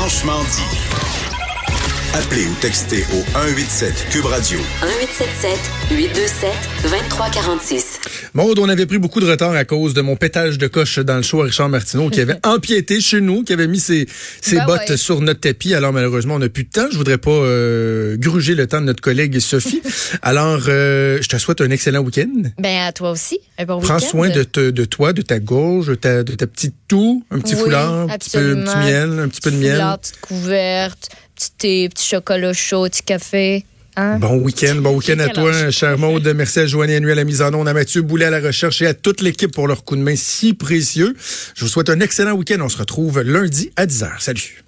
Franchement dit. Appelez ou textez au 187 Cube Radio. 1877 827 2346. Maud, on avait pris beaucoup de retard à cause de mon pétage de coche dans le show à Richard Martineau qui avait empiété chez nous, qui avait mis ses, ses Ben bottes ouais. sur notre tapis. Alors malheureusement, on n'a plus de temps. Je voudrais pas euh, gruger le temps de notre collègue Sophie. Alors, euh, je te souhaite un excellent week-end. Ben, à toi aussi. Un bon Prends soin de, te- de toi, de ta gorge, de ta, de ta petite toux, un petit Oui, foulard, un petit, peu, un petit miel, un petit peu de miel. Foulard, petite couverte, petit thé, petit chocolat chaud, petit café. Hein? Bon week-end, bon week-end à toi, cher Maud. Merci à Joanne Nuit à la mise en onde, à Mathieu Boulet à la recherche et à toute l'équipe pour leur coup de main si précieux. Je vous souhaite un excellent week-end. On se retrouve lundi à 10h. Salut.